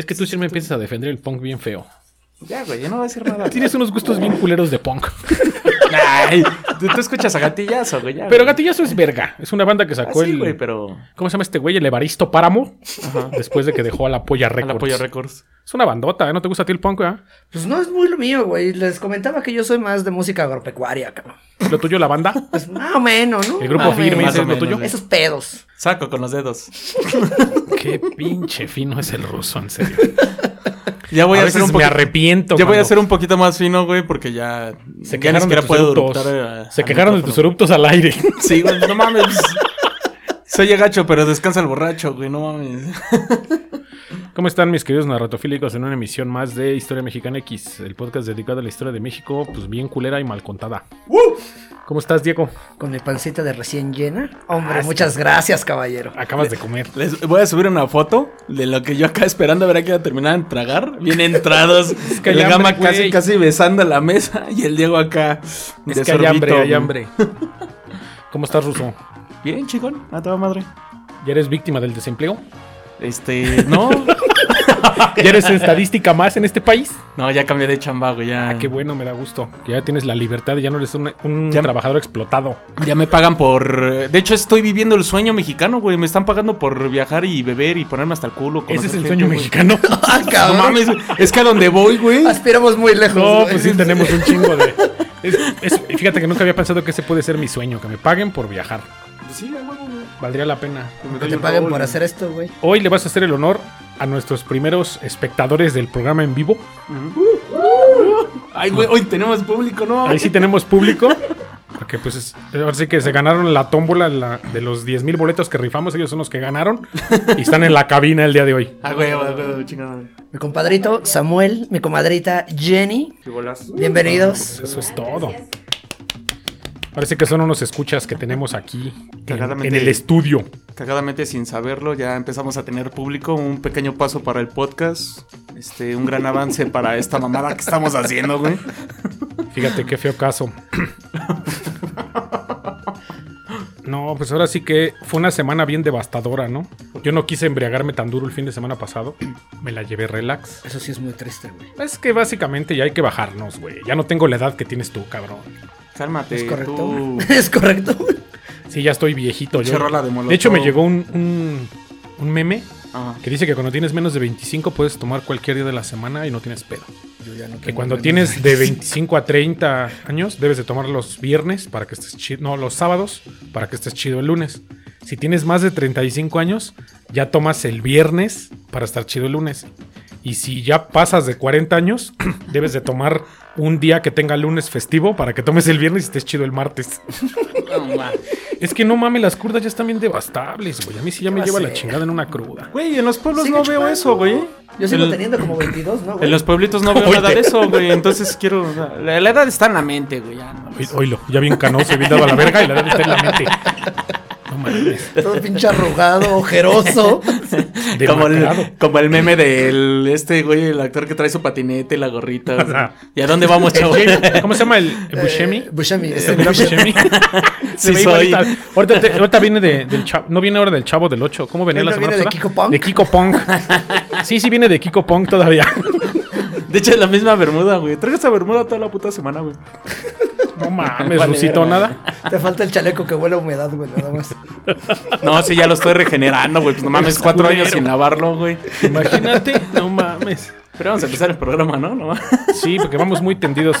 Es que tú siempre empiezas a defender el punk bien feo. Ya, güey, yo no voy a decir nada. Tienes unos gustos bien culeros de punk. Ay, tú, tú escuchas a Gatillazo, güey. ya, Pero güey. Gatillazo es verga. Es una banda que Ah, sacó sí, el. güey, pero. ¿Cómo se llama este güey? El Evaristo Páramo. Después de que dejó a la Polla A Records. la Polla Records. Es una bandota, ¿eh? ¿No te gusta a ti el punk, eh? Pues no es muy lo mío, güey. Les comentaba que yo soy más de música agropecuaria, cabrón. ¿Lo tuyo, la banda? Pues más o menos, ¿no? El grupo Más o firme, menos. ¿ese es lo tuyo? Esos pedos. Saco con los dedos. Qué pinche fino es el ruso, en serio. Ya voy a a, veces un me arrepiento. Ya voy a ser un poquito más fino, güey, porque ya. Se ya ni quejaron de tus a- Se quejaron de tus eruptos al aire. Sí, güey, no mames. Soy gacho, pero descansa el borracho, güey, no mames. ¿Cómo están mis queridos narratofílicos en una emisión más de Historia Mexicana X? El podcast dedicado a la historia de México, pues bien culera y mal contada. ¿Cómo estás, Diego? Con mi pancita de recién llena. Hombre, muchas gracias, caballero. Acabas de comer. Les voy a subir una foto de lo que yo acá esperando a ver a que iba a terminar de tragar. Bien entrados. que hay el gama hambre, casi, casi besando la mesa. Y el Diego acá. Es de que hay sorbito, hambre, hay hambre. ¿Cómo estás, Ruso? Bien, chingón. A toda madre. ¿Ya eres víctima del desempleo? Este, no. ¿Ya eres estadística más en este país? No, ya cambié de chamba, güey. Ya, Ah, qué bueno, me da gusto. Que ya tienes la libertad y ya no eres un, un Ya- trabajador explotado. ya me pagan por. De hecho, estoy viviendo el sueño mexicano, güey. Me están pagando por viajar y beber y ponerme hasta el culo. Ese es el gente, sueño güey. mexicano. Ah, No mames, es que a donde voy, güey. Aspiramos muy lejos. No, güey. pues sí, tenemos un chingo de... es- es- fíjate que nunca había pensado que ese puede ser mi sueño, que me paguen por viajar. Sí, huevo, güey. Valdría la pena. Que te paguen por hacer esto, güey. Hoy le vas a hacer el honor a nuestros primeros espectadores del programa en vivo. Ay, güey, hoy tenemos público, ¿no? Ahí sí tenemos público. Porque pues es- ahora sí que se ganaron la tómbola la- de los 10 mil boletos que rifamos. Ellos son los que ganaron. Y están en la cabina el día de hoy. Ah, güey, güey, güey, chingada. Mi compadrito Samuel, mi comadrita Jenny. Bienvenidos. Eso es todo. Parece que son unos escuchas que tenemos aquí en, el estudio. Cagadamente sin saberlo, ya empezamos a tener público, un pequeño paso para el podcast, este, un gran avance para esta mamada que estamos haciendo, güey. Fíjate qué feo caso. No, pues ahora sí que fue una semana bien devastadora, ¿no? Yo no quise embriagarme tan duro el fin de semana pasado. Me la llevé relax. Eso sí es muy triste, güey. Es que básicamente ya hay que bajarnos, güey. Ya no tengo la edad que tienes tú, cabrón. Cálmate, Es correcto. tú. Es correcto, güey. Sí, ya estoy viejito. Yo, de hecho, me llegó un, un, un meme Ajá. que dice que cuando tienes menos de 25 puedes tomar cualquier día de la semana y no tienes pedo. Yo ya no Que cuando tienes de 25 a 30 años, debes de tomar los viernes para que estés chido. No, los sábados para que estés chido el lunes. Si tienes más de 35 años, ya tomas el viernes para estar chido el lunes. Y si ya pasas de 40 años, debes de tomar un día que tenga lunes festivo para que tomes el viernes y estés chido el martes. No. Es que no mames, las crudas ya están bien devastables, güey. A mí sí ya me lleva la chingada en una cruda. Güey, en los pueblos Sigue no veo eso, güey. Yo sigo En- teniendo como 22, ¿no, güey? En los pueblitos no veo Oye. nada de eso, güey. Entonces quiero. o sea, la, la edad está en la mente, güey. Ya, no. Oílo, ya bien canoso, bien dado a la verga y la edad está en la mente. Mames. Todo pinche arrugado, ojeroso. Como el, como el meme del este güey, el actor que trae su patinete y la gorrita. ¿Y a dónde vamos, chavo? ¿Cómo se llama el, Buscemi? Eh, Buscemi. ¿Se este, mira Buscemi. Sí soy. Ahorita, te- ahorita viene de, del chavo. No viene ahora del chavo del 8. ¿Cómo venía ¿Él la semana viene de pasada? Kiko Punk? De Kiko Pong. Sí, sí viene de Kiko Pong todavía. De hecho, es la misma bermuda, güey. Traigo esa bermuda toda la puta semana, güey. No mames, Vale, Rusito, nada. Te falta el chaleco que huele a humedad, güey, nada más. No, sí, ya lo estoy regenerando, güey. Pues no mames, cuatro años sin lavarlo, güey. Imagínate, no mames. Pero vamos a empezar el programa, ¿no? No. Sí, porque vamos muy tendidos.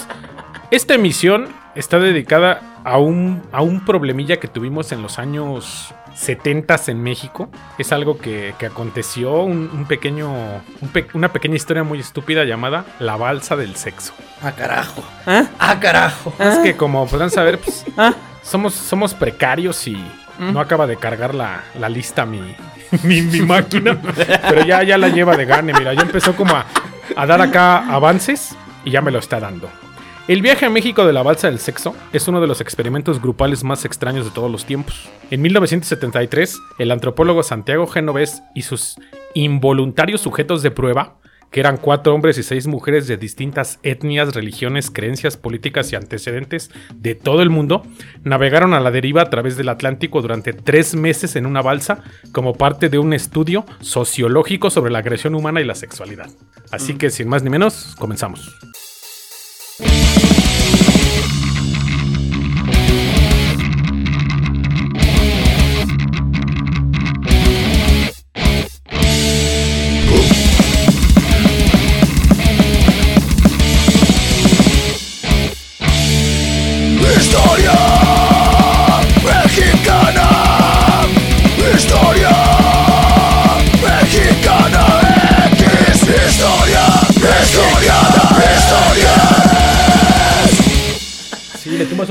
Esta emisión está dedicada a un, a un problemilla que tuvimos en los años 70 en México. Es algo que, que aconteció, un, un pequeño, un pe- una pequeña historia muy estúpida llamada La Balsa del Sexo. Ah, carajo. ¿Ah? Ah, carajo. Es que como podrán saber, pues, ¿Ah? somos, somos precarios y no acaba de cargar la, la lista mi, mi, mi máquina. Pero ya, ya la lleva de gane. Mira, ya empezó como a, a dar acá avances y ya me lo está dando. El viaje a México de la balsa del sexo es uno de los experimentos grupales más extraños de todos los tiempos. En 1973, el antropólogo Santiago Genovés y sus involuntarios sujetos de prueba que eran cuatro hombres y seis mujeres de distintas etnias, religiones, creencias políticas y antecedentes de todo el mundo, navegaron a la deriva a través del Atlántico durante tres meses en una balsa como parte de un estudio sociológico sobre la agresión humana y la sexualidad. Así que sin más ni menos, comenzamos.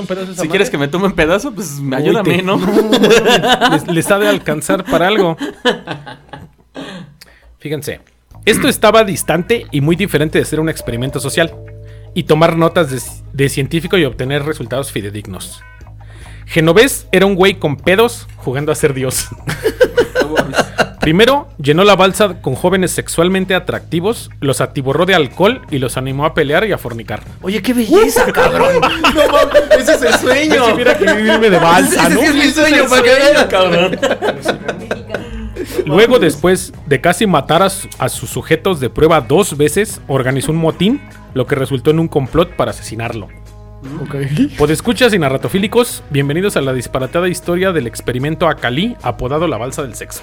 Pedazo a esa Si quieres que me tome un pedazo, pues me ayúdame, ¿no? les, les ha de alcanzar para algo. Fíjense, esto estaba distante y muy diferente de ser un experimento social y tomar notas de, de científico y obtener resultados fidedignos. Genovés era un güey con pedos jugando a ser Dios. Primero, llenó la balsa con jóvenes sexualmente atractivos, los atiborró de alcohol y los animó a pelear y a fornicar. Oye, qué belleza, cabrón. no mames, ese es el sueño. Mira que vivirme de balsa, Ese ¿no? sí es mi Ese sueño, para que vean. cabrón. Luego, después de casi matar a, su- a sus sujetos de prueba dos veces, organizó un motín, lo que resultó en un complot para asesinarlo. Podescuchas y narratofílicos, bienvenidos a la disparatada historia del experimento Acalí, apodado la balsa del sexo.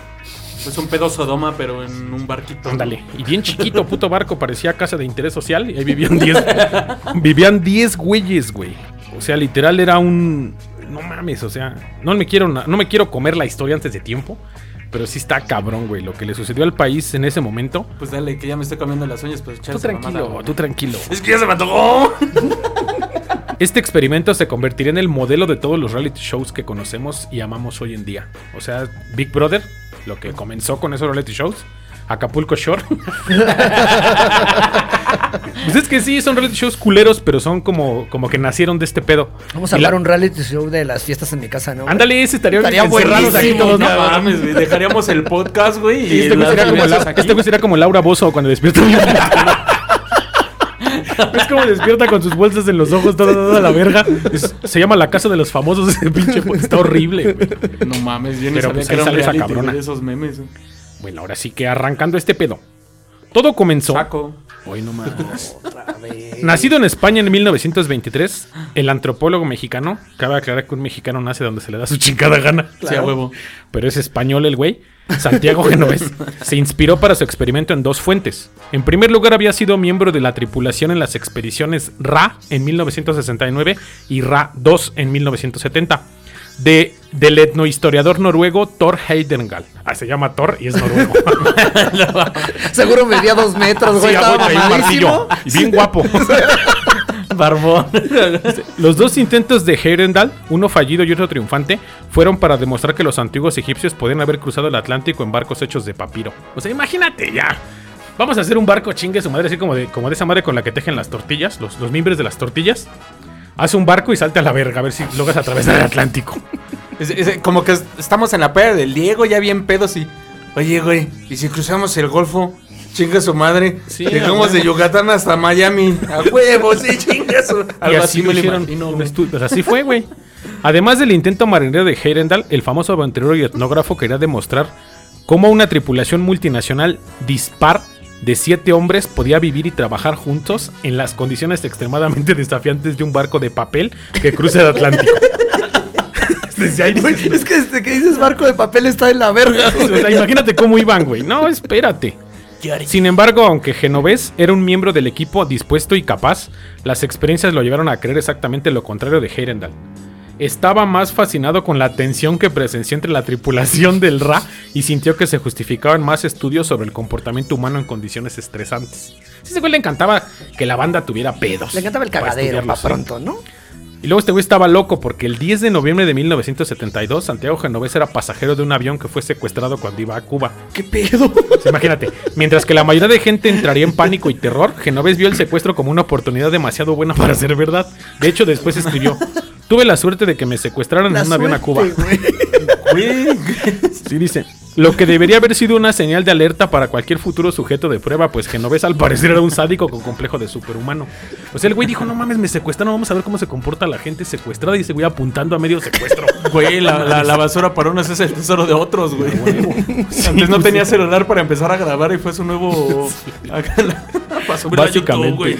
Es un pedo Sodoma, pero en un barquito. Ándale. Y bien chiquito, puto barco, parecía casa de interés social y ahí vivían 10. vivían 10 güeyes, güey. O sea, literal era un. No mames, o sea, no me quiero, no me quiero comer la historia antes de tiempo. Pero sí está cabrón, güey. Lo que le sucedió al país en ese momento. Pues dale, que ya me estoy comiendo las uñas, pues Tú tranquilo, tú tranquilo. Es que ya se me antojó. Este experimento se convertiría en el modelo de todos los reality shows que conocemos y amamos hoy en día. O sea, Big Brother, lo que comenzó con esos reality shows. Acapulco Shore. pues es que sí, son reality shows culeros, pero son como, como que nacieron de este pedo. Vamos a la- armar un reality show de las fiestas en mi casa, ¿no? Ándale, ese estaría, Estaría encerrados aquí todos, ¿no? Mames, güey. Dejaríamos el podcast, güey. Y este güey las sería como, cervezas la- aquí. este güey sería como Laura Bozo cuando despierta. Es como despierta con sus bolsas en los ojos, toda, toda la verga. Es- se llama La Casa de los Famosos. Ese pinche po- está horrible. güey. No mames, yo ni Pero, sabía pues, que ahí sale esa cabrona. de esos memes. güey. Bueno, ahora sí que arrancando este pedo. Todo comenzó. Saco. Hoy no mames. Nacido en España en 1923, el antropólogo mexicano, cabe aclarar que un mexicano nace donde se le da su chingada gana. Sí, a huevo. pero es español el güey, Santiago Genovés, se inspiró para su experimento en dos fuentes. En primer lugar, había sido miembro de la tripulación en las expediciones Ra en 1969 y Ra 2 en 1970. De, del etnohistoriador noruego Thor Heidengall. Ah, se llama Thor y es noruego. Seguro medía dos metros, güey. Sí, estaba un martillo. Bien guapo. Barbón. Los dos intentos de Heidendal, uno fallido y otro triunfante, fueron para demostrar que los antiguos egipcios podían haber cruzado el Atlántico en barcos hechos de papiro. O sea, imagínate ya. Vamos a hacer un barco chingue su madre, así como de, como de esa madre con la que tejen las tortillas, los, los mimbres de las tortillas. Haz un barco y salte a la verga, a ver si logras atravesar el Atlántico. Es- como que es- estamos en la playa del Diego, ya bien pedos y. Oye, güey, ¿y si cruzamos el Golfo? Chinga su madre. Sí, Llegamos de. Yucatán hasta Miami. A huevo, sí, chinga su. y Algo así así me lo imagino, estu- pues así fue, güey. Además del intento marinero de Heidendal, el famoso aventurero y etnógrafo quería demostrar cómo una tripulación multinacional dispar de siete hombres podía vivir y trabajar juntos en las condiciones extremadamente desafiantes de un barco de papel que cruza el Atlántico. Es que desde que dices barco de papel está en la verga. o sea, imagínate cómo iban, güey. No, espérate. Sin embargo, aunque Genovés era un miembro del equipo dispuesto y capaz, las experiencias lo llevaron a creer exactamente lo contrario de Heirendal. Estaba más fascinado con la tensión que presenció entre la tripulación del Ra y sintió que se justificaban más estudios sobre el comportamiento humano en condiciones estresantes. Sí, ese güey le encantaba que la banda tuviera pedos. Le encantaba el cagadero para pronto, ¿no? Y luego este güey estaba loco porque el 10 de noviembre de 1972 Santiago Genovés era pasajero de un avión que fue secuestrado cuando iba a Cuba. ¿Qué pedo? Sí, Imagínate, mientras que la mayoría de gente entraría en pánico y terror, Genovés vio el secuestro como una oportunidad demasiado buena para ser verdad. De hecho, después escribió: Tuve la suerte de que me secuestraran La en un avión a Cuba. güey. Güey. Sí, dice. Lo que debería haber sido una señal de alerta para cualquier futuro sujeto de prueba, pues Genovés al parecer era un sádico con complejo de superhumano. O sea, el güey dijo, no mames, me secuestraron, vamos a ver cómo se comporta la gente secuestrada y se voy apuntando a medio secuestro. Güey, la, la, la basura para unos es el tesoro de otros, güey. Antes no tenía celular para empezar a grabar y fue su nuevo. Acá la- para subirlo a YouTube, Básicamente. güey.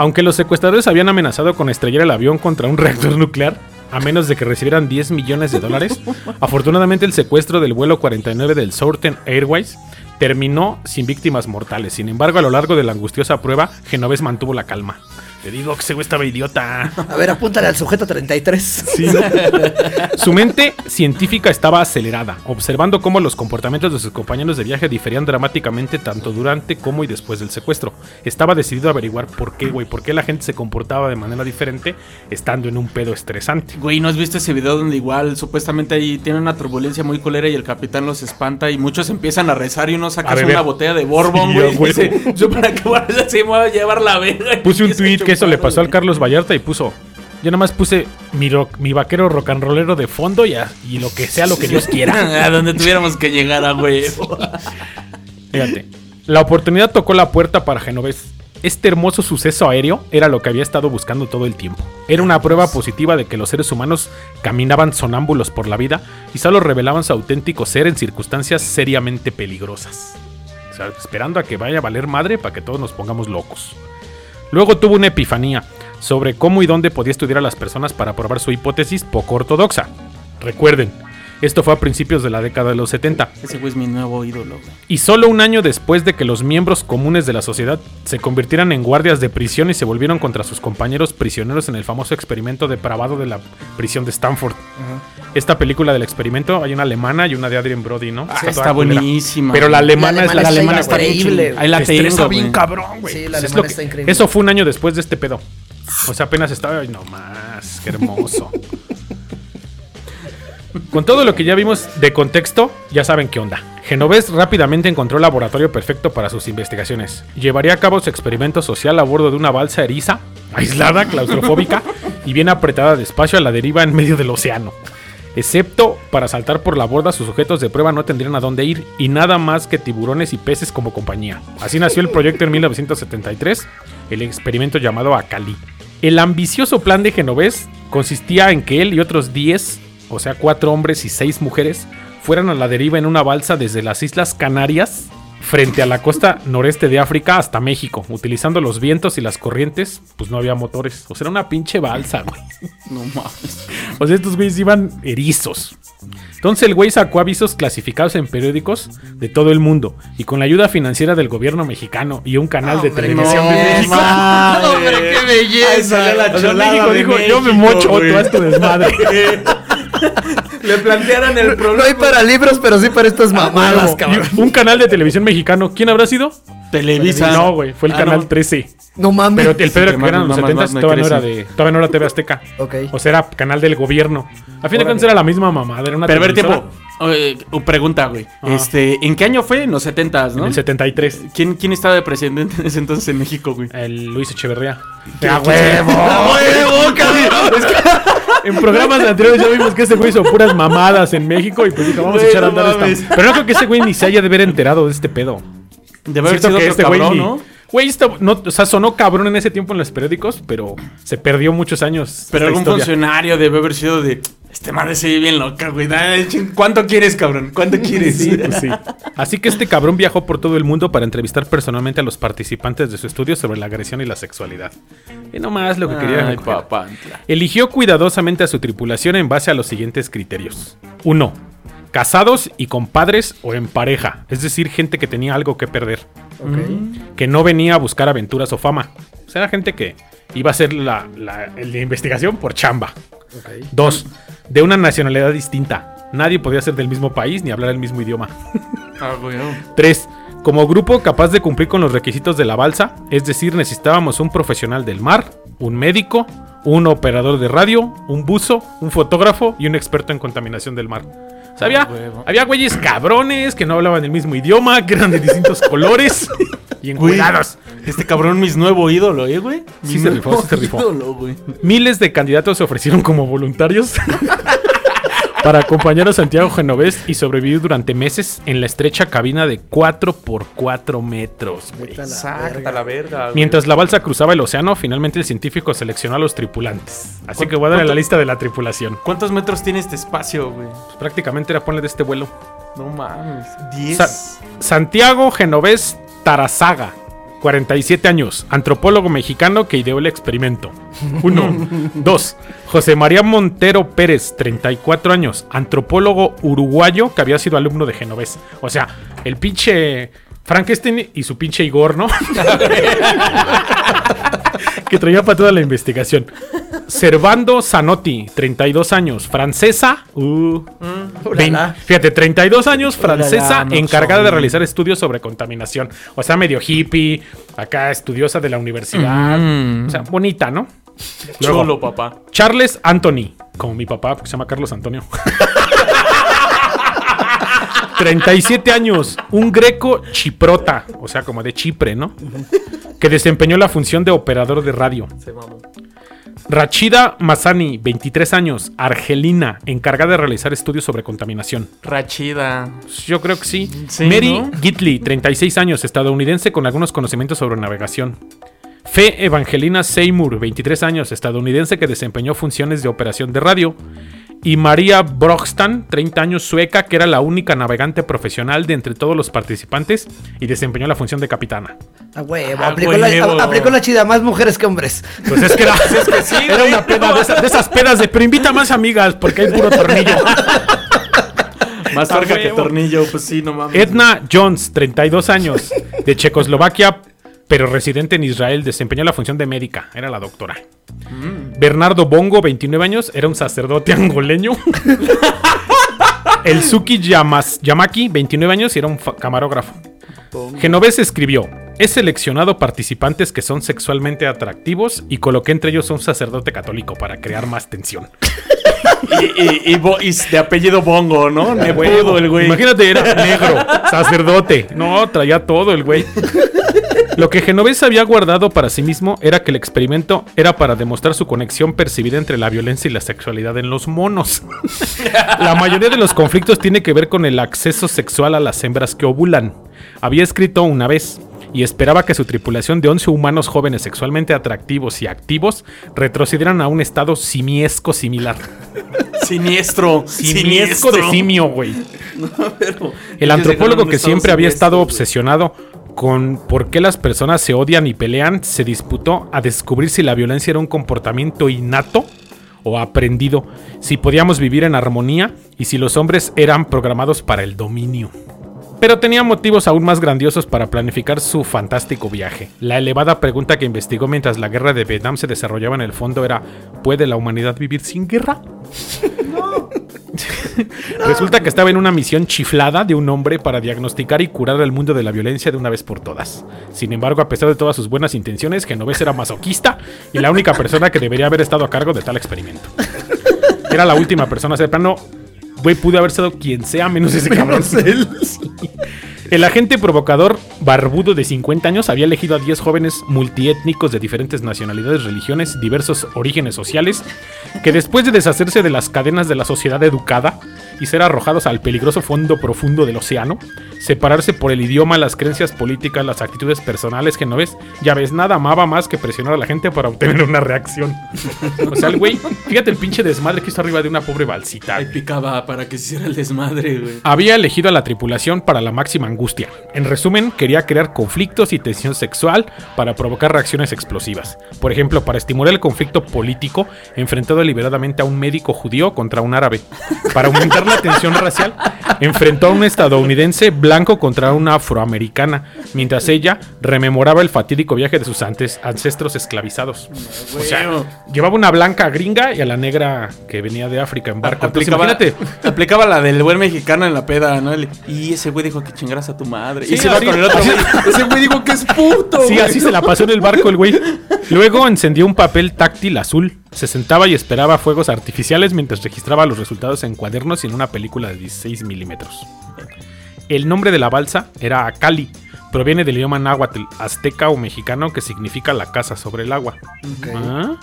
Aunque los secuestradores habían amenazado con estrellar el avión contra un reactor nuclear, a menos de que recibieran 10 millones de dólares, afortunadamente el secuestro del vuelo 49 del Southern Airways terminó sin víctimas mortales. Sin embargo, a lo largo de la angustiosa prueba, Genovés mantuvo la calma. Te digo que ese güey estaba idiota. A ver, apúntale al sujeto 33. Sí. Su mente científica estaba acelerada, observando cómo los comportamientos de sus compañeros de viaje diferían dramáticamente tanto durante como y después del secuestro. Estaba decidido a averiguar por qué, güey, por qué la gente se comportaba de manera diferente estando en un pedo estresante. Güey, ¿no has visto ese video donde igual supuestamente ahí tiene una turbulencia muy culera y el capitán los espanta y muchos empiezan a rezar y uno saca una botella de bourbon, Sí, güey? y dice, yo para qué voy a así me voy a llevar la verga. Puse un tweet que eso le pasó al. Carlos Vallarta y puso. Yo nada más puse mi, rock- mi vaquero rock and rollero de fondo y, a- y lo que sea lo que Dios quiera. a donde tuviéramos que llegar a güey. Fíjate. La oportunidad tocó la puerta para Genovés. Este hermoso suceso aéreo era lo que había estado buscando todo el tiempo. Era una prueba positiva de que los seres humanos caminaban sonámbulos por la vida y solo revelaban su auténtico ser en circunstancias seriamente peligrosas. O sea, esperando a que vaya a valer madre para que todos nos pongamos locos. Luego tuvo una epifanía sobre cómo y dónde podía estudiar a las personas para probar su hipótesis poco ortodoxa. Recuerden, esto fue a principios de la década de los 70 Ese güey es mi nuevo ídolo, güey. y solo un año después de que los miembros comunes de la sociedad se convirtieran en guardias de prisión y se volvieron contra sus compañeros prisioneros en el famoso experimento depravado de la prisión de Stanford. Esta película del experimento hay una alemana y una de Adrien Brody, ¿no? Ah, está culera. buenísima. Pero la güey. alemana, es la, La alemana alemana está está increíble. Ahí la tengo, bien güey. cabrón, güey. Sí, la Pues es alemana que- está increíble. Eso fue un año después de este pedo. O sea, apenas estaba. Ay, no más, qué hermoso. Con todo lo que ya vimos de contexto, ya saben qué onda. Genovés rápidamente encontró el laboratorio perfecto para sus investigaciones. Llevaría a cabo su experimento social a bordo de una balsa eriza, aislada, claustrofóbica y bien apretada de espacio a la deriva en medio del océano. Excepto para saltar por la borda, sus sujetos de prueba no tendrían a dónde ir y nada más que tiburones y peces como compañía. Así nació el proyecto en 1973, el experimento llamado Acali. El ambicioso plan de Genovés consistía en que él y otros 10, o sea, 4 hombres y 6 mujeres, fueran a la deriva en una balsa desde las Islas Canarias frente a la costa noreste de África hasta México, utilizando los vientos y las corrientes, pues no había motores. O sea, era una pinche balsa, güey. No mames. O sea, estos güeyes iban erizos. Entonces el güey sacó avisos clasificados en periódicos de todo el mundo y con la ayuda financiera del gobierno mexicano y un canal de Hombre, televisión no, de México. mames. Hombre, qué belleza. Salió la O sea, México de dijo, yo me mocho, güey". tú haz tu desmadre. Le plantearon el No problema. hay para libros, pero sí para estas mamadas, Y cabrón. un canal de televisión mexicano. ¿Quién habrá sido? Televisa. No, güey, fue el Ah, canal no. 13. No mames. Pero el Pedro que que eran los más- 70 más me todavía no, era de, todavía no era TV Azteca. Ok. O sea, era canal del gobierno. A fin de cuentas era la misma mamada. Era una Pero a ver, tiempo. Eh, pregunta, güey. Este, ¿en qué año fue? En los 70 En ¿no? el 73. ¿Quién, ¿Quién estaba de presidente en ese entonces en México, güey? El Luis Echeverría. ¡A huevo! huevo, cabrón! En programas anteriores ya vimos que ese güey hizo puras mamadas en México y pues dijo, vamos a echar a andar esta. Pero no creo que ese güey ni se haya de haber enterado de este pedo. Debe haber sido que este güey ni- ¿no? Güey, esto no, o sea, sonó cabrón en ese tiempo en los periódicos, pero se perdió muchos años. Pero algún historia. funcionario debe haber sido de... Este madre se ve bien loca, güey. ¿Cuánto quieres, cabrón? ¿Cuánto quieres? Sí, pues sí. Así que este cabrón viajó por todo el mundo para entrevistar personalmente a los participantes de su estudio sobre la agresión y la sexualidad. Y no más lo que quería. Ay, papá. Eligió cuidadosamente a su tripulación en base a los siguientes criterios. 1. Casados y con padres o en pareja, es decir, gente que tenía algo que perder, que no venía a buscar aventuras o fama. O sea, era gente que iba a hacer la, la- la investigación por chamba. Ok. 2. De una nacionalidad distinta. Nadie podía ser del mismo país ni hablar el mismo idioma. Ah. 3. Como grupo capaz de cumplir con los requisitos de la balsa, es decir, necesitábamos un profesional del mar, un médico, un operador de radio, un buzo, un fotógrafo y un experto en contaminación del mar. O sea, había, Ah, huevo. había güeyes cabrones que no hablaban el mismo idioma, que eran de distintos colores y Güey, encuerados. Este cabrón, mis nuevo ídolo, ¿eh, güey? Sí se rifó, sí se rifó. ídolo. Miles de candidatos se ofrecieron como voluntarios. para acompañar a Santiago Genovés y sobrevivir durante meses en la estrecha cabina de 4 por 4 metros. güey. La Exacta verga. la verga. güey. Mientras la balsa cruzaba el océano, finalmente el científico seleccionó a los tripulantes. Así que voy a darle la lista de la tripulación. ¿Cuántos metros tiene este espacio, güey? Pues prácticamente era ponle de este vuelo. No mames. 10. Sa- Santiago Genovés Tarazaga, 47 años, antropólogo mexicano que ideó el experimento. 1. 2. José María Montero Pérez, 34 años, antropólogo uruguayo que había sido alumno de Genovés. O sea, el pinche Frankenstein y su pinche Igor, ¿no? que traía para toda la investigación. Servando Zanotti, 32 años, francesa. uh, vein- Ulala. fíjate, 32 años, francesa, no encargada de realizar estudios sobre contaminación. O sea, medio hippie, acá estudiosa de la universidad. Mm. O sea, bonita, ¿no? Luego, Chulo, papá. Charles Anthony, como mi papá, porque se llama Carlos Antonio. 37 años, un greco chiprota, o sea, como de Chipre, ¿no? Que desempeñó la función de operador de radio. Se mamó. Rachida Mazani, 23 años, argelina, encargada de realizar estudios sobre contaminación. Rachida. Yo creo que sí. Sí, Mary ¿no? Gitley, 36 años, estadounidense con algunos conocimientos sobre navegación. Fe Evangelina Seymour, 23 años, estadounidense que desempeñó funciones de operación de radio. Y María Brockstan, 30 años, sueca, que era la única navegante profesional de entre todos los participantes y desempeñó la función de capitana. A huevo, A aplicó, huevo. La, aplicó la chida, más mujeres que hombres. Pues es que era, era una peda de, esa- de esas pedas de, pero invita más amigas porque hay puro tornillo. Más cerca que tornillo, pues sí, no mames. Edna Jones, 32 años, de Checoslovaquia, pero residente en Israel, desempeñó la función de médica, era la doctora. Bernardo Bongo, 29 años, era un sacerdote angoleño. El Suki Yamas- Yamaki, 29 años, y era un camarógrafo. Genovés escribió: He seleccionado participantes que son sexualmente atractivos y coloqué entre ellos un sacerdote católico para crear más tensión. Y, y, y bo- y de apellido Bongo, ¿no? Me pudo el güey. Imagínate, era negro, sacerdote. No, traía todo el güey. Lo que Genovés había guardado para sí mismo era que el experimento era para demostrar su conexión percibida entre la violencia y la sexualidad en los monos. La mayoría de los conflictos tiene que ver con el acceso sexual a las hembras que ovulan. Había escrito una vez y esperaba que su tripulación de 11 humanos jóvenes sexualmente atractivos y activos retrocedieran a un estado simiesco similar. Siniestro. Simiesco de simio, güey. pero- El antropólogo que siempre había estado siniestro, obsesionado con por qué las personas se odian y pelean, se disputó a descubrir si la violencia era un comportamiento innato o aprendido, si podíamos vivir en armonía y si los hombres eran programados para el dominio. Pero tenía motivos aún más grandiosos para planificar su fantástico viaje. La elevada pregunta que investigó mientras la guerra de Vietnam se desarrollaba en el fondo era, ¿puede la humanidad vivir sin guerra? Resulta que estaba en una misión chiflada de un hombre para diagnosticar y curar al mundo de la violencia de una vez por todas. Sin embargo, a pesar de todas sus buenas intenciones, Genovés era masoquista y la única persona que debería haber estado a cargo de tal experimento. Era la última persona a ser plano. Güey, pudo haber sido quien sea menos ese cabrón. Sí. El agente provocador barbudo de 50 años había elegido a 10 jóvenes multiétnicos de diferentes nacionalidades, religiones, diversos orígenes sociales, que después de deshacerse de las cadenas de la sociedad educada y ser arrojados al peligroso fondo profundo del océano, separarse por el idioma, las creencias políticas, las actitudes personales que no ves, ya ves, nada amaba más que presionar a la gente para obtener una reacción. O sea, el güey, fíjate el pinche desmadre que hizo arriba de una pobre balsita. Ahí picaba para que se hiciera el desmadre, güey. Había elegido a la tripulación para la máxima angustia. En resumen, quería crear conflictos y tensión sexual para provocar reacciones explosivas. Por ejemplo, para estimular el conflicto político, enfrentó deliberadamente a un médico judío contra un árabe. Para aumentar la tensión racial, enfrentó a un estadounidense blanco contra una afroamericana, mientras ella rememoraba el fatídico viaje de sus antes- ancestros esclavizados. O sea, llevaba una blanca gringa y a la negra que venía de África en barco. Entonces, Aplicaba, imagínate, aplicaba la del buen mexicano en la peda, ¿no? Y ese güey dijo que chingaras a tu madre. Sí, y se va con el otro güey. Ese güey dijo que es puto. Sí, güey. así se la pasó en el barco el güey. Luego encendió un papel táctil azul. Se sentaba y esperaba fuegos artificiales mientras registraba los resultados en cuadernos y en una película de 16 milímetros. El nombre de la balsa era Akali, proviene del idioma náhuatl, azteca o mexicano que significa la casa sobre el agua. Ah.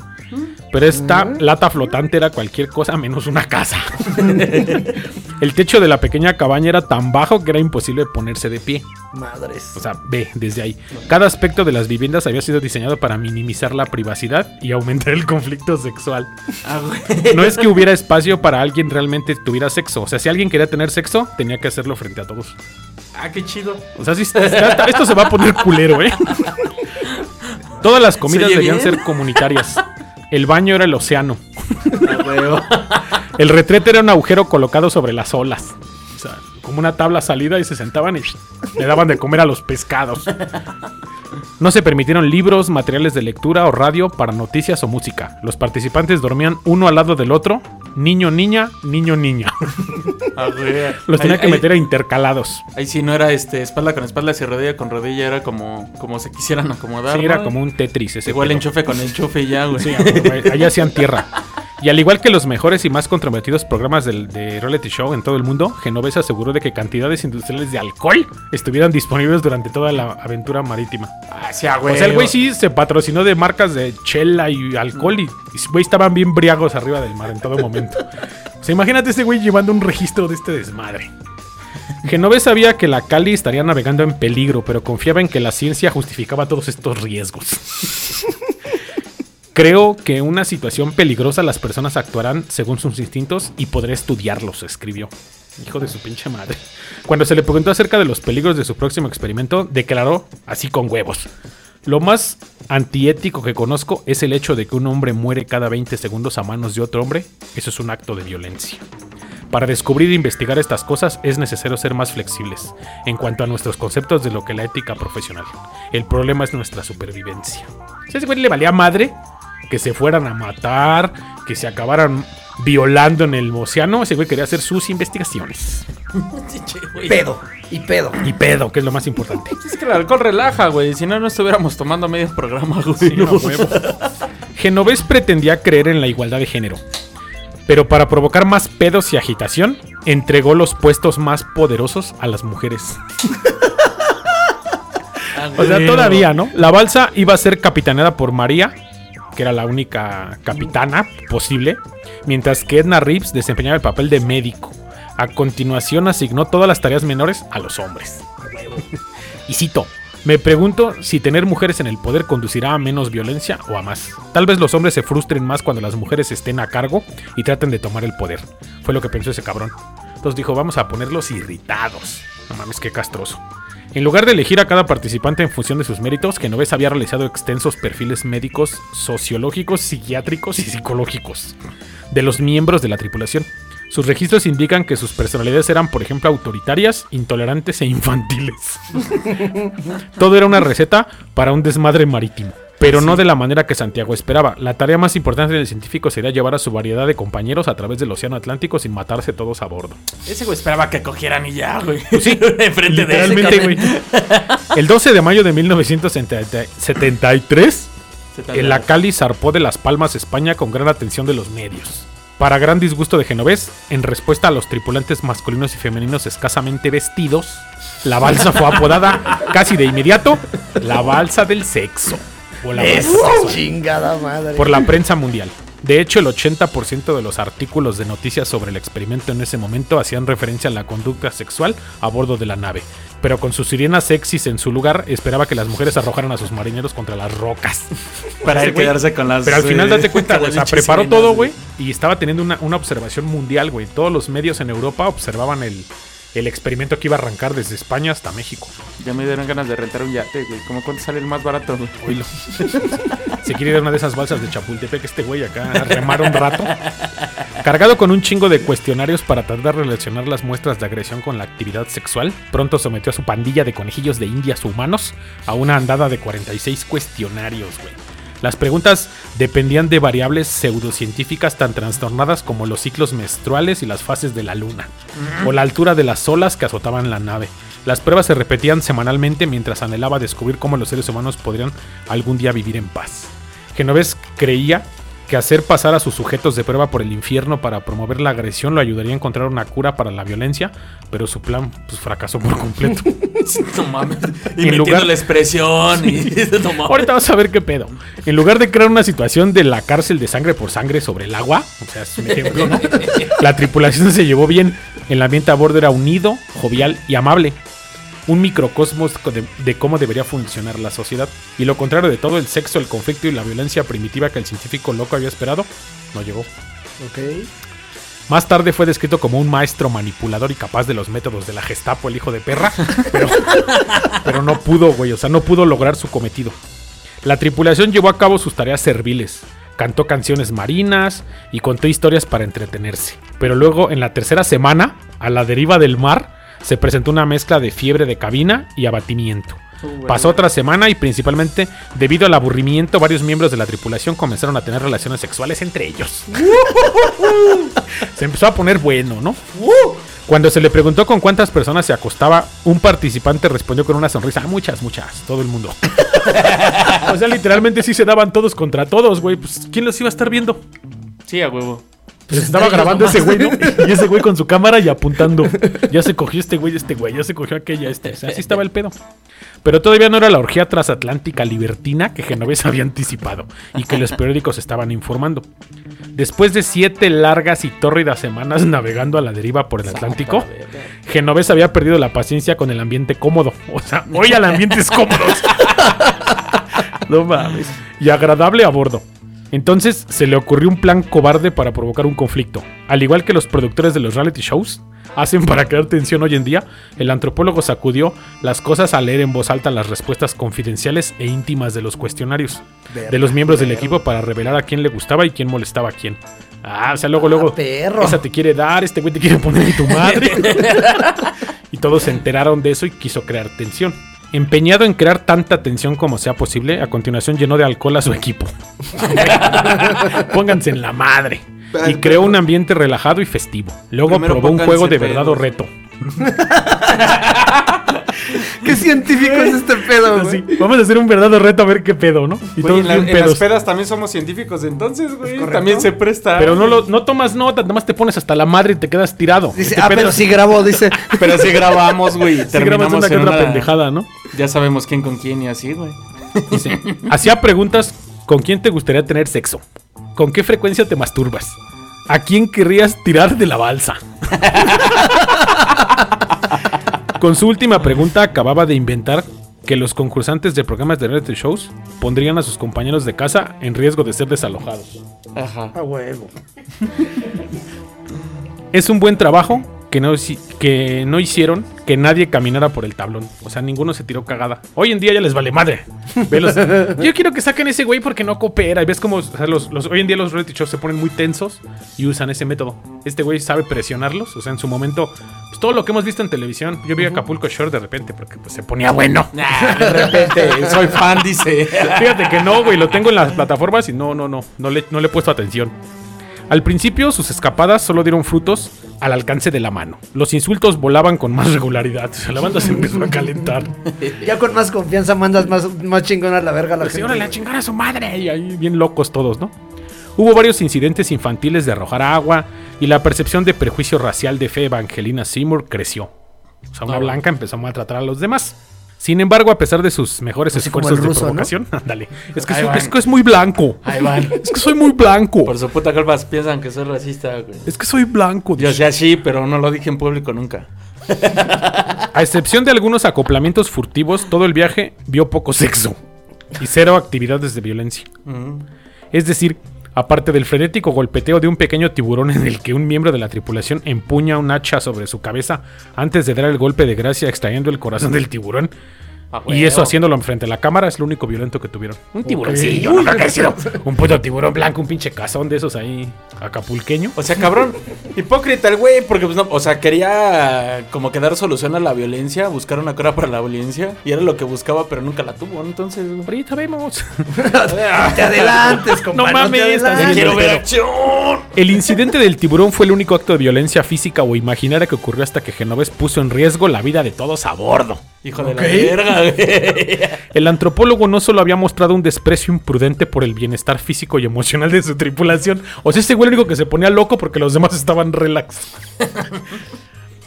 Pero esta lata flotante era cualquier cosa menos una casa. el techo de la pequeña cabaña era tan bajo que era imposible ponerse de pie. Madres. O sea, ve desde ahí. Cada aspecto de las viviendas había sido diseñado para minimizar la privacidad y aumentar el conflicto sexual. Ah. No es que hubiera espacio para alguien realmente tuviera sexo. O sea, si alguien quería tener sexo, tenía que hacerlo frente a todos. Ah, qué chido. O sea, sí, está- está- esto se va a poner culero, ¿eh? Todas las comidas ¿Se oye debían bien? ser comunitarias. El baño era el océano. Ah. El retrete era un agujero colocado sobre las olas. O sea, como una tabla salida y se sentaban y le daban de comer a los pescados. No se permitieron libros, materiales de lectura o radio para noticias o música. Los participantes dormían uno al lado del otro, niño, niña, niño, niña. Los tenía Ahí- que ahí- meter a intercalados. Ahí sí no era este espalda con espalda y rodilla con rodilla, era como, como se quisieran acomodar. Sí, era como un Tetris ese. Igual pedo. enchufe con enchufe y ya, güey. Sí, güey, allá hacían tierra. Y al igual que los mejores y más comprometidos programas del, de reality show en todo el mundo, Genovesa aseguró de que cantidades industriales de alcohol estuvieran disponibles durante toda la aventura marítima. Ah, sí, ah, güey. o sea, el güey sí se patrocinó de marcas de chela y alcohol y, y güey estaban bien briagos arriba del mar en todo momento. O sea, imagínate ese güey llevando un registro de este desmadre. Genovés sabía que la Cali estaría navegando en peligro, pero confiaba en que la ciencia justificaba todos estos riesgos. Creo que en una situación peligrosa las personas actuarán según sus instintos y podré estudiarlos, escribió. Hijo de su pinche madre. Cuando se le preguntó acerca de los peligros de su próximo experimento, declaró así con huevos. Lo más antiético que conozco es el hecho de que un hombre muere cada 20 segundos a manos de otro hombre. Eso es un acto de violencia. Para descubrir e investigar estas cosas es necesario ser más flexibles en cuanto a nuestros conceptos de lo que la ética profesional. El problema es nuestra supervivencia. Ese güey le valía madre que se fueran a matar, que se acabaran violando en el océano, ese güey quería hacer sus investigaciones. Pedo. Y pedo. Y pedo, que es lo más importante. Es que el alcohol relaja, güey. Si no, no estuviéramos tomando medio programa, güey. Sí, huevo. Genovés pretendía creer en la igualdad de género. Pero para provocar más pedos y agitación, entregó los puestos más poderosos a las mujeres. Ah, O sea, todavía, ¿no? La balsa iba a ser capitaneada por María, que era la única capitana posible, mientras que Edna Reeves desempeñaba el papel de médico. A continuación asignó todas las tareas menores a los hombres. Y cito, me pregunto si tener mujeres en el poder conducirá a menos violencia o a más. Tal vez los hombres se frustren más cuando las mujeres estén a cargo y traten de tomar el poder. Fue lo que pensó ese cabrón. Entonces dijo, vamos a ponerlos irritados. No mames, qué castroso. En lugar de elegir a cada participante en función de sus méritos, Genovés había realizado extensos perfiles médicos, sociológicos, psiquiátricos y psicológicos de los miembros de la tripulación. Sus registros indican que sus personalidades eran, por ejemplo, autoritarias, intolerantes e infantiles. Todo era una receta para un desmadre marítimo. Pero no de la manera que Santiago esperaba. La tarea más importante del científico sería llevar a su variedad de compañeros a través del Océano Atlántico sin matarse todos a bordo. Ese güey esperaba que cogieran y ya, güey. Sí, enfrente de él. Güey. El 12 de mayo de 1973, el la Cali zarpó de Las Palmas, España, con gran atención de los medios. Para gran disgusto de Genovés, en respuesta a los tripulantes masculinos y femeninos escasamente vestidos, la balsa fue apodada casi de inmediato la balsa del sexo. Sexual chingada madre. por la prensa mundial. De hecho, el 80% de los artículos de noticias sobre el experimento en ese momento hacían referencia a la conducta sexual a bordo de la nave. Pero con sus sirenas sexys en su lugar, esperaba que las mujeres arrojaran a sus marineros contra las rocas. Para él quedarse con las. Pero al final, eh, date cuenta, o sea, preparó sirenas, todo, güey, y estaba teniendo una, una observación mundial, güey. Todos los medios en Europa observaban el, el experimento que iba a arrancar desde España hasta México. Ya me dieron ganas de rentar un yate, güey. ¿Cómo cuánto sale el más barato, güey? Se quiere ir a una de esas balsas de Chapultepec, este güey acá a remar un rato. Cargado con un chingo de cuestionarios para tratar de relacionar las muestras de agresión con la actividad sexual, pronto sometió a su pandilla de conejillos de indias humanos a una andada de 46 cuestionarios, güey. Las preguntas dependían de variables pseudocientíficas tan trastornadas como los ciclos menstruales y las fases de la luna, o la altura de las olas que azotaban la nave. Las pruebas se repetían semanalmente mientras anhelaba descubrir cómo los seres humanos podrían algún día vivir en paz. Genovés creía que hacer pasar a sus sujetos de prueba por el infierno para promover la agresión lo ayudaría a encontrar una cura para la violencia, pero su plan pues, fracasó por completo. No mames. Y En lugar- la expresión. Y... No mames. Ahorita vas a ver qué pedo. En lugar de crear una situación de la cárcel de sangre por sangre sobre el agua, o sea, es un ejemplo, ¿no? La tripulación se llevó bien. El ambiente a bordo era unido, jovial y amable. Un microcosmos de, de cómo debería funcionar la sociedad. Y lo contrario de todo, el sexo, el conflicto y la violencia primitiva que el científico loco había esperado, no llegó. Ok. Más tarde fue descrito como un maestro manipulador y capaz de los métodos de la Gestapo, el hijo de perra, pero, pero no pudo, güey, o sea, no pudo lograr su cometido. La tripulación llevó a cabo sus tareas serviles, cantó canciones marinas y contó historias para entretenerse. Pero luego, en la tercera semana, a la deriva del mar, se presentó una mezcla de fiebre de cabina y abatimiento. Pasó otra semana y principalmente debido al aburrimiento varios miembros de la tripulación comenzaron a tener relaciones sexuales entre ellos. se empezó a poner bueno, ¿no? Cuando se le preguntó con cuántas personas se acostaba, un participante respondió con una sonrisa, "Ah, muchas, muchas, todo el mundo. o sea, literalmente sí se daban todos contra todos, güey. Pues, ¿quién los iba a estar viendo? Sí, a huevo. Pues estaba grabando ese güey, ¿no? Y ese güey con su cámara y apuntando. Ya se cogió este güey, este güey, ya se cogió aquella, este. O sea, así estaba el pedo. Pero todavía no era la orgía transatlántica libertina que Genovés había anticipado y que los periódicos estaban informando. Después de siete largas y tórridas semanas navegando a la deriva por el Atlántico, Genovés había perdido la paciencia con el ambiente cómodo. O sea, hoy al ambientes cómodos. no mames. Y agradable a bordo. Entonces se le ocurrió un plan cobarde para provocar un conflicto. Al igual que los productores de los reality shows hacen para crear tensión hoy en día, el antropólogo sacudió las cosas al leer en voz alta las respuestas confidenciales e íntimas de los cuestionarios de los miembros del equipo para revelar a quién le gustaba y quién molestaba a quién. Ah, o sea, luego, luego, perro. esa te quiere dar, este güey te quiere poner en tu madre. y todos se enteraron de eso y quiso crear tensión. Empeñado en crear tanta tensión como sea posible, a continuación llenó de alcohol a su equipo. Pónganse en la madre. Y creó un ambiente relajado y festivo. Luego Primero probó un juego de verdad o reto. ¿Qué científico es este pedo, Así, vamos a hacer un verdadero reto a ver qué pedo, ¿no? Y Güey, todos en, la- bien en las pedos. pedas también somos científicos, entonces, güey. correcto. También se presta. Pero no, lo, no tomas nota, nada más te pones hasta la madre y te quedas tirado. Dice, Este ah, pero sí grabó, dice. Pero sí grabamos, güey. y sí grabas terminamos una que en otra una- pendejada, ¿no? Ya sabemos quién con quién y así, güey. Dice, hacía preguntas, ¿con quién te gustaría tener sexo? ¿Con qué frecuencia te masturbas? ¿A quién querrías tirar de la balsa? Con su última pregunta acababa de inventar que los concursantes de programas de reality shows pondrían a sus compañeros de casa en riesgo de ser desalojados. Ajá. A huevo. Es un buen trabajo que no, hici- que no hicieron que nadie caminara por el tablón. O sea, ninguno se tiró cagada. Hoy en día ya les vale madre. Velos. Yo quiero que saquen ese güey porque no coopera. Y ves como los, los- hoy en día los reality shows se ponen muy tensos y usan ese método. Este güey sabe presionarlos. O sea, en su momento, pues, todo lo que hemos visto en televisión. Yo vi Acapulco Shore de repente porque pues, se ponía bueno. Nah, de repente, soy fan, dice. Fíjate que no, güey, lo tengo en las plataformas y no, no, no, no le, no le he puesto atención. Al principio sus escapadas solo dieron frutos al alcance de la mano. Los insultos volaban con más regularidad. O sea, la banda se empezó a calentar. Ya con más confianza mandas más, más chingón a la verga a la Pues, gente. órale, a chingar a su madre. Y ahí bien locos todos, ¿no? Hubo varios incidentes infantiles de arrojar agua y la percepción de prejuicio racial de fe Evangelina Seymour creció. O sea, una blanca empezó a maltratar a los demás. Sin embargo, a pesar de sus mejores Así esfuerzos de ¿no? provocación, ándale. Es que, soy, es que es muy blanco. Ahí van. Es que soy muy blanco. Por su puta culpa piensan que soy racista, güey. Es que soy blanco. Yo sea sí, pero no lo dije en público nunca. A excepción de algunos acoplamientos furtivos, todo el viaje vio poco sexo y cero actividades de violencia. Es decir, aparte del frenético golpeteo de un pequeño tiburón en el que un miembro de la tripulación empuña un hacha sobre su cabeza antes de dar el golpe de gracia extrayendo el corazón del tiburón. Ah, Y eso haciéndolo frente a la cámara es lo único violento que tuvieron. Un tiburoncillo, no creo que haya sido un puto tiburón blanco, un pinche cazón de esos ahí acapulqueño. O sea, cabrón, hipócrita el güey, porque pues no, o sea, quería como que dar solución a la violencia, buscar una cura para la violencia, y era lo que buscaba, pero nunca la tuvo, ¿no? entonces... Ahorita vemos. Te adelantes, compadre. No mames, te estás adelantes. bien Quiero ver acción. El incidente del tiburón fue el único acto de violencia física o imaginaria que ocurrió hasta que Genovés puso en riesgo la vida de todos a bordo. Hijo de la verga, güey. El antropólogo no solo había mostrado un desprecio imprudente por el bienestar físico y emocional de su tripulación, o sea, ese güey el único que se ponía loco porque los demás estaban relax.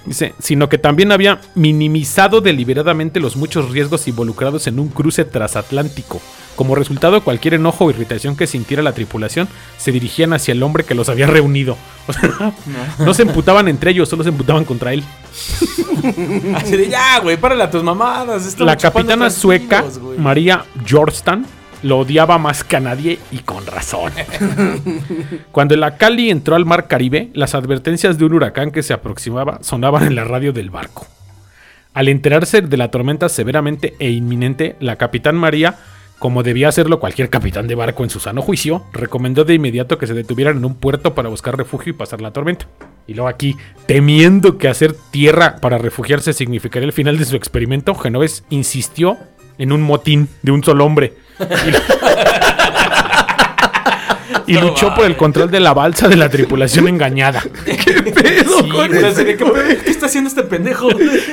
Dice, sino que también había minimizado deliberadamente los muchos riesgos involucrados en un cruce transatlántico. Como resultado, cualquier enojo o irritación que sintiera la tripulación se dirigían hacia el hombre que los había reunido. O sea, no se emputaban entre ellos, solo se emputaban contra él. Así de ya, güey, párale a tus mamadas. La capitana sueca. María Georgetown, lo odiaba más que a nadie y con razón. Cuando el Acali entró al mar Caribe, las advertencias de un huracán que se aproximaba sonaban en la radio del barco. Al enterarse de la tormenta severamente e inminente, la capitán María, como debía hacerlo cualquier capitán de barco en su sano juicio, recomendó de inmediato que se detuvieran en un puerto para buscar refugio y pasar la tormenta. Y luego aquí, temiendo que hacer tierra para refugiarse significaría el final de su experimento, Genoves insistió en un motín de un solo hombre. Y, luchó por el control de la balsa de la tripulación engañada. pedo Sí, ¿qué, qué está haciendo este pendejo?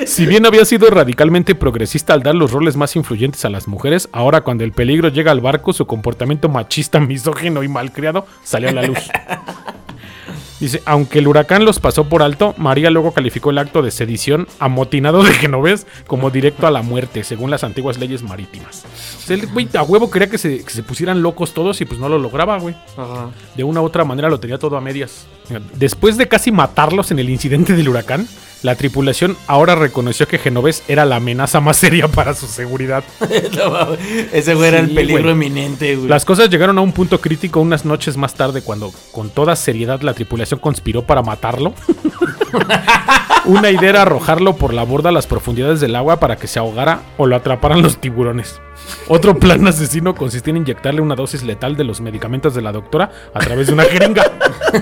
Si bien había sido radicalmente progresista al dar los roles más influyentes a las mujeres, ahora cuando el peligro llega al barco, su comportamiento machista, misógino y malcriado salió a la luz. Dice, aunque el huracán los pasó por alto, María luego calificó el acto de sedición amotinado de Genovés como directo a la muerte, según las antiguas leyes marítimas. O sea, el güey a huevo quería que se, que se pusieran locos todos y pues no lo lograba, güey. Ajá. De una u otra manera lo tenía todo a medias. Después de casi matarlos en el incidente del huracán, la tripulación ahora reconoció que Genovés era la amenaza más seria para su seguridad. No Ese güey era el peligro güey. eminente, güey. Las cosas llegaron a un punto crítico unas noches más tarde cuando con toda seriedad la tripulación conspiró para matarlo. Una idea era arrojarlo por la borda a las profundidades del agua para que se ahogara o lo atraparan los tiburones. Otro plan asesino consistía en inyectarle una dosis letal de los medicamentos de la doctora a través de una jeringa.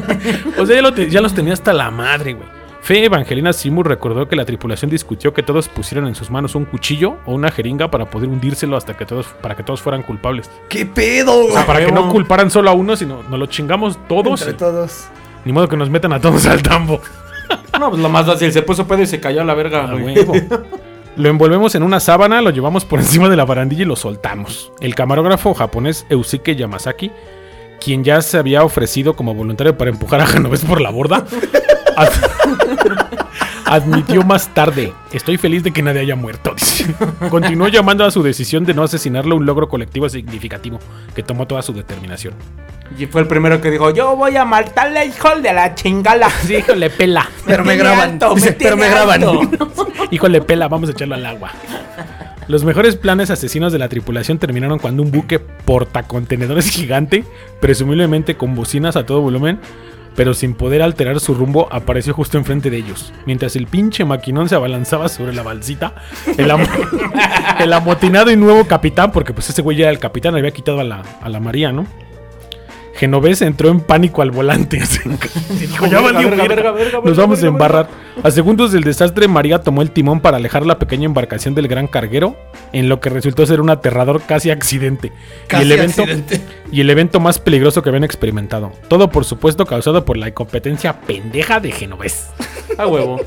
o sea, ya, lo te- ya los tenía hasta la madre, güey. Fe Evangelina Seymour recordó que la tripulación discutió que todos pusieran en sus manos un cuchillo o una jeringa para poder hundírselo hasta que todos, para que todos fueran culpables. ¿Qué pedo, O sea, para que no culparan solo a uno, sino nos lo chingamos todos. Entre todos. Ni modo que nos metan a todos al tambo. No, pues lo más fácil, se puso pedo y se cayó a la verga, A güey. huevo. Lo envolvemos en una sábana, lo llevamos por encima de la barandilla y lo soltamos. El camarógrafo japonés Eusuke Yamazaki, quien ya se había ofrecido como voluntario para empujar a Genovés por la borda, admitió más tarde, estoy feliz de que nadie haya muerto. dice. Continuó llamando a su decisión de no asesinarlo un logro colectivo significativo, que tomó toda su determinación. Y fue el primero que dijo, yo voy a matarle, hijo de la chingala. Sí, híjole, pela. Pero me graban. alto, Dice, me pero me graban. Híjole, pela, vamos a echarlo al agua. Los mejores planes asesinos de la tripulación terminaron cuando un buque portacontenedores gigante, presumiblemente con bocinas a todo volumen, pero sin poder alterar su rumbo, apareció justo enfrente de ellos. Mientras el pinche maquinón se abalanzaba sobre la balsita, el, am- el amotinado y nuevo capitán, porque pues ese güey ya era el capitán, había quitado a la, a la María, ¿no? Genovés entró en pánico al volante. dijo, ya valió verga, verga, Nos vamos a embarrar. A segundos del desastre, María tomó el timón para alejar la pequeña embarcación del gran carguero, en lo que resultó ser un aterrador casi accidente. Casi y, el evento, accidente. y el evento más peligroso que habían experimentado. Todo, por supuesto, causado por la incompetencia pendeja de Genovés. A huevo.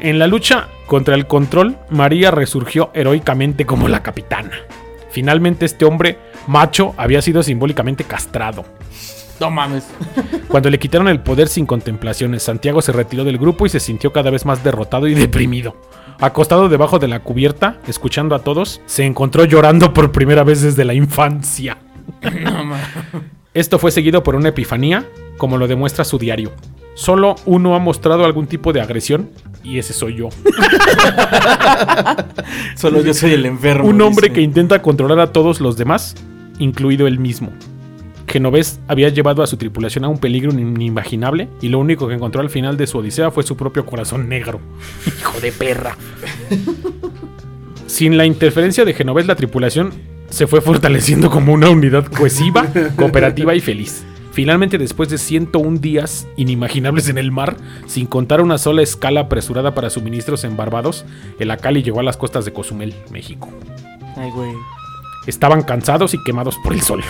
En la lucha contra el control, María resurgió heroicamente como la capitana. Finalmente, este hombre macho había sido simbólicamente castrado. No mames. Cuando le quitaron el poder sin contemplaciones, Santiago se retiró del grupo y se sintió cada vez más derrotado y deprimido. Acostado debajo de la cubierta, escuchando a todos, se encontró llorando por primera vez desde la infancia. No mames. Esto fue seguido por una epifanía, como lo demuestra su diario. Solo uno ha mostrado algún tipo de agresión, y ese soy yo. Solo yo soy el enfermo. Un hombre dice. que intenta controlar a todos los demás, incluido él mismo. Genovés había llevado a su tripulación a un peligro inimaginable y lo único que encontró al final de su odisea fue su propio corazón negro. Hijo de perra. Sin la interferencia de Genovés, la tripulación se fue fortaleciendo como una unidad cohesiva, cooperativa y feliz. Finalmente, después de 101 días inimaginables en el mar, sin contar una sola escala apresurada para suministros en Barbados, el Acali llegó a las costas de Cozumel, México. Ay, güey. Estaban cansados y quemados por el sol.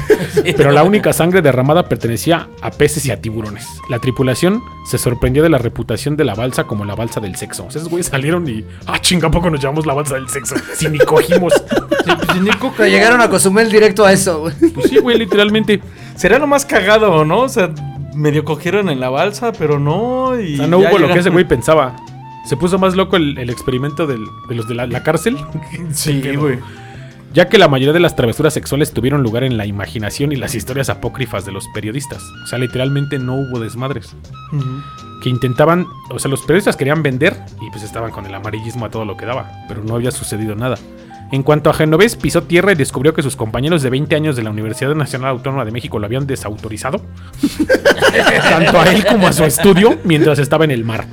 Pero la única sangre derramada pertenecía a peces y a tiburones. La tripulación se sorprendió de la reputación de la balsa como la balsa del sexo. O sea, esos güeyes salieron y. Ah, chinga, ¿a poco nos llamamos la balsa del sexo? Si ni cogimos. Pero llegaron a Cozumel directo a eso, güey. Pues sí, güey, literalmente. Sería lo más cagado, ¿no? O sea, medio cogieron en la balsa, pero no. Y O sea, no hubo lo que ese güey pensaba. Se puso más loco el, el experimento del- de los de la, la cárcel. Sí, güey. Ya que la mayoría de las travesuras sexuales tuvieron lugar en la imaginación y las historias apócrifas de los periodistas. O sea, literalmente no hubo desmadres. Que intentaban, o sea, los periodistas querían vender y pues estaban con el amarillismo a todo lo que daba, pero no había sucedido nada. En cuanto a Genovés, pisó tierra y descubrió que sus compañeros de 20 años de la Universidad Nacional Autónoma de México lo habían desautorizado, tanto a él como a su estudio, mientras estaba en el mar.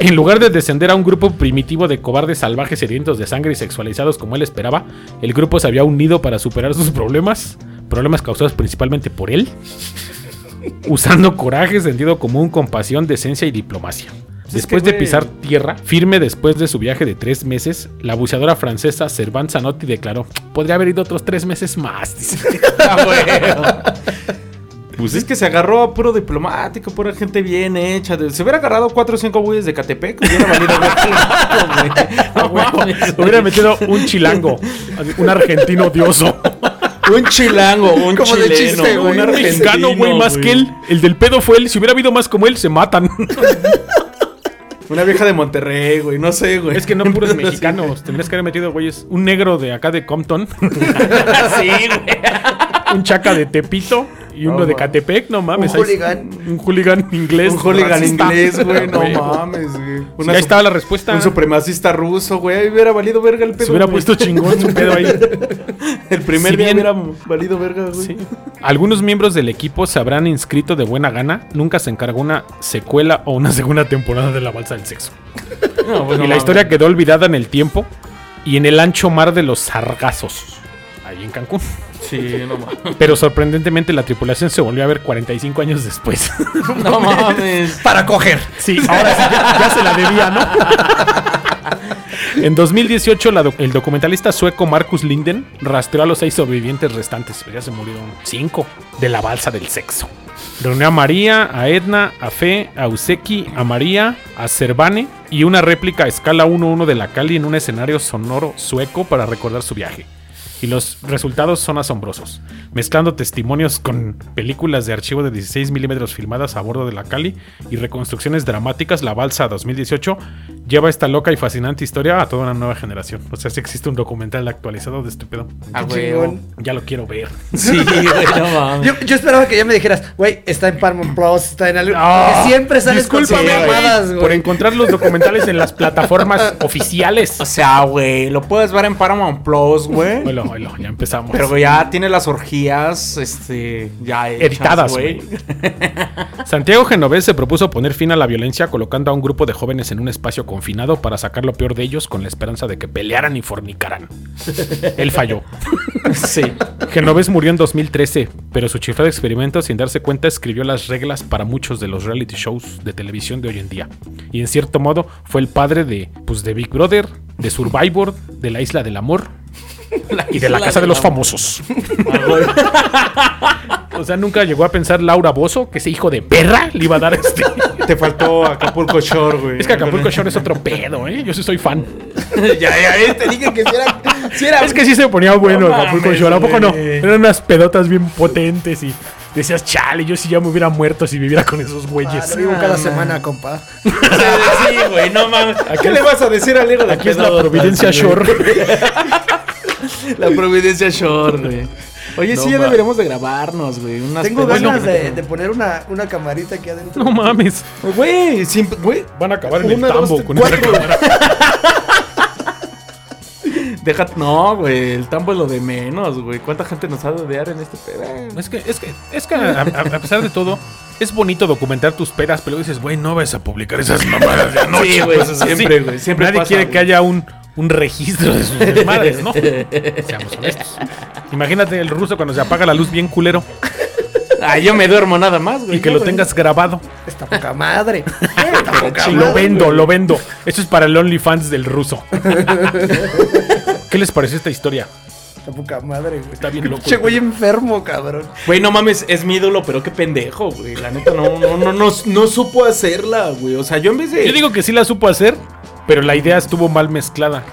En lugar de descender a un grupo primitivo de cobardes salvajes sedientos de sangre y sexualizados como él esperaba, el grupo se había unido para superar sus problemas, problemas causados principalmente por él, usando coraje, sentido común, compasión, decencia y diplomacia. Es Después que, de pisar tierra, firme después de su viaje de tres meses, la buceadora francesa Servant Zanotti declaró: Podría haber ido otros tres meses más. Ah. Pues es que se agarró a puro diplomático, pura gente bien hecha. Se hubiera agarrado cuatro o cinco güeyes de Catepec, hubiera valido ver Ah, güey, Hubiera metido un chilango, un argentino odioso. Un chilango, un Como de chileno, chiste, güey. un Un argentino, mexicano, güey, más que él. El del pedo fue él. Si hubiera habido más como él, se matan. Una vieja de Monterrey, güey, no sé, güey. Es que no puros mexicanos. Tendrías que haber metido, güeyes. Un negro de acá de Compton, sí, güey. un chaca de Tepito y uno No, de. Catepec. No mames. Un hooligan. Un hooligan inglés. Un hooligan racista. inglés, güey, no mames, güey. Sí, ahí estaba la respuesta. Un supremacista ruso, güey. Hubiera valido verga el pedo. Se hubiera güey. puesto chingón su pedo ahí. El primer Si día bien- hubiera valido verga, güey. Sí. Algunos miembros del equipo se habrán inscrito de buena gana. Nunca se encargó una secuela o una segunda temporada de La Balsa del Sexo. No, pues y no la mames. historia quedó olvidada en el tiempo y en el ancho mar de los sargazos. Ahí en Cancún. Sí, no mames. Pero sorprendentemente la tripulación se volvió a ver 45 años después. No mames. Para coger. Sí, ahora sí, ya, ya se la debía, ¿no? En 2018, la doc- el documentalista sueco Marcus Linden rastreó a los seis sobrevivientes restantes, pues ya se murieron cinco, de la balsa del sexo. Reunió a María, a Edna, a Fe, a Useki, a María, a Cervane y una réplica a escala 1-1 de la Cali en un escenario sonoro sueco para recordar su viaje. Y los resultados son asombrosos. Mezclando testimonios con películas de archivo de 16 milímetros filmadas a bordo de la Cali y reconstrucciones dramáticas, la Balsa 2018 lleva esta loca y fascinante historia a toda una nueva generación. O sea, si existe un documental actualizado de este pedo. Ah, güey. Ya lo quiero ver. Sí, güey, no mames. Yo, yo esperaba que ya me dijeras, güey, está en Paramount Plus, está en algo. Ah, siempre sales con sus güey, por encontrar los documentales en las plataformas oficiales. O sea, güey, lo puedes ver en Paramount Plus, güey. Bueno, ya empezamos. Pero ya tiene las orgías, este, ya hechas, Editadas, güey. Santiago Genovés se propuso poner fin a la violencia colocando a un grupo de jóvenes en un espacio confinado para sacar lo peor de ellos con la esperanza de que pelearan y fornicaran. Él falló. Sí. Genovés murió en 2013, pero su chiflado experimento, sin darse cuenta, escribió las reglas para muchos de los reality shows de televisión de hoy en día. Y en cierto modo fue el padre de, pues, de Big Brother, de Survivor, de la Isla del Amor y de la Casa de los Famosos. O sea, nunca llegó a pensar Laura Bozo que ese hijo de perra le iba a dar este. Te faltó Acapulco Shore, güey. Es que Acapulco Shore es otro pedo, ¿eh? Yo sí soy fan. ya, ya, eh, te dije que si era, si era- Es que sí se ponía bueno No Acapulco mames, Shore. ¿A poco no? Eran unas pedotas bien potentes y decías, chale, yo sí ya me hubiera muerto si viviera con esos Ah, güeyes. lo vivo cada mames. semana, compa. Sí, güey, no mames. ¿Qué le vas a decir al hijo de Aquí es la Providencia? Shore. La Providencia Shore, güey. Oye, No sí, ya deberíamos de grabarnos, güey. unas Tengo ganas de, de poner una, una camarita aquí adentro. No mames. Güey, siempre, güey. Van a acabar en el Una, dos, tambo tres, con esa cámara. Deja, no, güey, el tambo es lo de menos, güey. ¿Cuánta gente nos ha de odiar en este pedo? Es que, es que, es que a, a- a pesar de todo, es bonito documentar tus pedas, pero dices, güey, no vas a publicar esas mamadas de anoche. Sí, güey, siempre, güey, siempre Nadie pasa, quiere güey. que haya un, un registro de sus desmadres, ¿no? Seamos honestos. Imagínate el ruso cuando se apaga la luz bien culero Ah, yo me duermo nada más, güey. y que No, lo güey. tengas grabado. Esta poca madre. Lo vendo, lo vendo. Esto es para el OnlyFans del ruso. ¿Qué les pareció esta historia? Está poca madre, güey. Está bien loco. Che, güey enfermo, cabrón. Güey, no mames, es mi ídolo, pero qué pendejo, güey. La neta no, no, no, no, no supo hacerla, güey. O sea, yo en vez de. Yo digo que sí la supo hacer, pero la idea estuvo mal mezclada.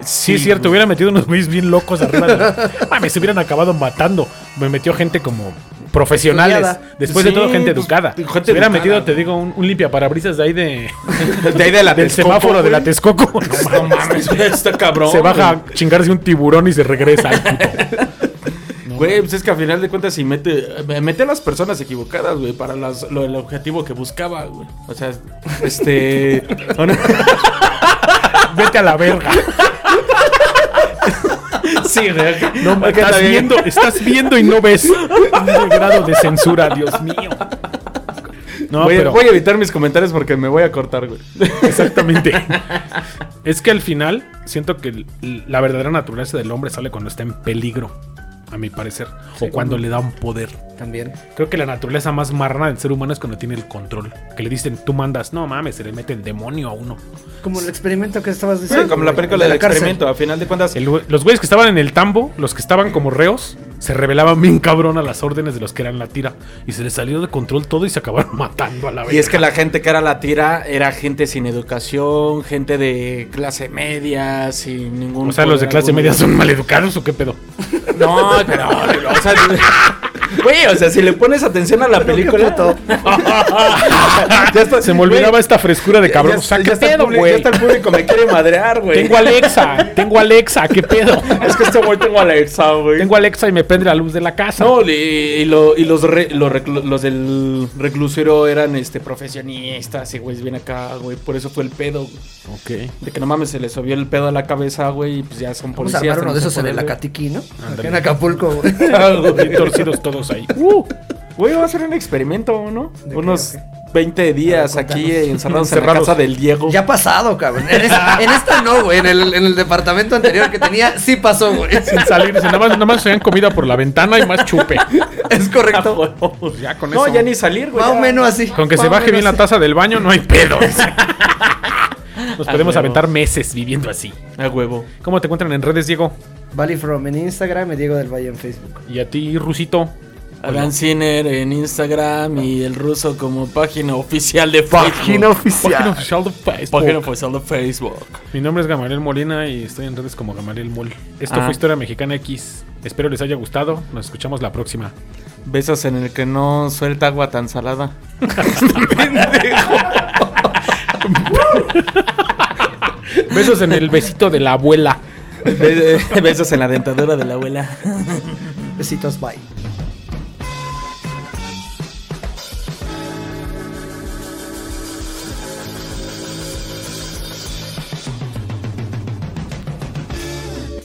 Sí, es cierto, güey. hubiera metido unos güeyes bien locos arriba. De... Mames, se hubieran acabado matando. Me metió gente como profesionales. Estudiada. Después de todo, gente pues, educada. gente se hubiera educada, metido, te digo, un, un limpiaparabrisas de ahí de. De ahí de la del Texcoco, semáforo de la. Texcoco. No mames, güey, está cabrón. se baja güey. a chingarse un tiburón y se regresa al puto. Güey, pues es que al final de cuentas, si mete, mete a las personas equivocadas, güey, para las- lo, el objetivo que buscaba, güey. O sea, este. Vete a la verga. sí, güey. No, estás está viendo, estás viendo y no ves. Un grado de censura, Dios mío. No, voy, pero voy a evitar mis comentarios porque me voy a cortar, güey. exactamente. Es que al final siento que la verdadera naturaleza del hombre sale cuando está en peligro, a mi parecer, o cuando le da un poder. También. Creo que la naturaleza más marrana del ser humano es cuando tiene el control. Que le dicen, tú mandas, no mames, se le mete el demonio a uno. Como el experimento que estabas diciendo. Sí, como la película de del cárcel. experimento, a final de cuentas. El los güeyes que estaban en el tambo, los que estaban como reos, se rebelaban bien cabrón a las órdenes de los que eran la tira. Y se les salió de control todo y se acabaron matando a la vez. Y es que la gente que era la tira era gente sin educación, gente de clase media, sin ningún. O sea, los de clase alguno. media son maleducados o qué pedo. No, pero, o sea, güey, o sea, si le pones atención a la película. ya está, Se me olvidaba güey, esta frescura de cabrón. ya- o sea, ya ¿qué está el pedo, público- güey? Ya está el público, me quiere madrear, güey. Tengo Alexa, tengo Alexa, ¿qué pedo? Es que este güey tengo Alexa, güey. Tengo Alexa y me prende la luz de la casa. No, y, y lo- y los, re- los, reclu- los del reclusorio eran este profesionistas y güey, bien acá, güey. Por eso fue el pedo, güey. Ok. De que no mames, se le subió el pedo a la cabeza, güey, y pues ya son Vamos a policías. uno de esos en el Acatiqui, ¿no? Acá en Acapulco, güey. Bien torcidos todos ahí. Güey, va a ser un experimento, ¿no? ¿De qué, Unos qué? 20 días ver, aquí encerrados en la casa del Diego. Ya ha pasado, cabrón. En esta, en esta no, güey. En el, en el departamento anterior que tenía, sí pasó, güey. Sin salir, nada más, nada más se dan comida por la ventana y más chupe. Es correcto. Pues ya con no, eso. ya ni salir, güey. Más o menos así. Con que Más se baje bien la taza del baño, no hay pedo. Nos podemos huevo. aventar meses viviendo así. A huevo. ¿Cómo te encuentran en redes, Diego? Valley From en Instagram y Diego del Valle en Facebook. Y a ti, Rusito. Alan Ciner en Instagram y el ruso como página oficial de Facebook. Página oficial de Facebook. Página oficial de Facebook. Mi nombre es Gamaliel Molina y estoy en redes como Gamaliel Mol. Esto Ah. fue Historia Mexicana X. Espero les haya gustado. Nos escuchamos la próxima. Besos en el que no suelta agua tan salada. Besos en el besito de la abuela. Be- Besos en la dentadura de la abuela. Besitos, bye.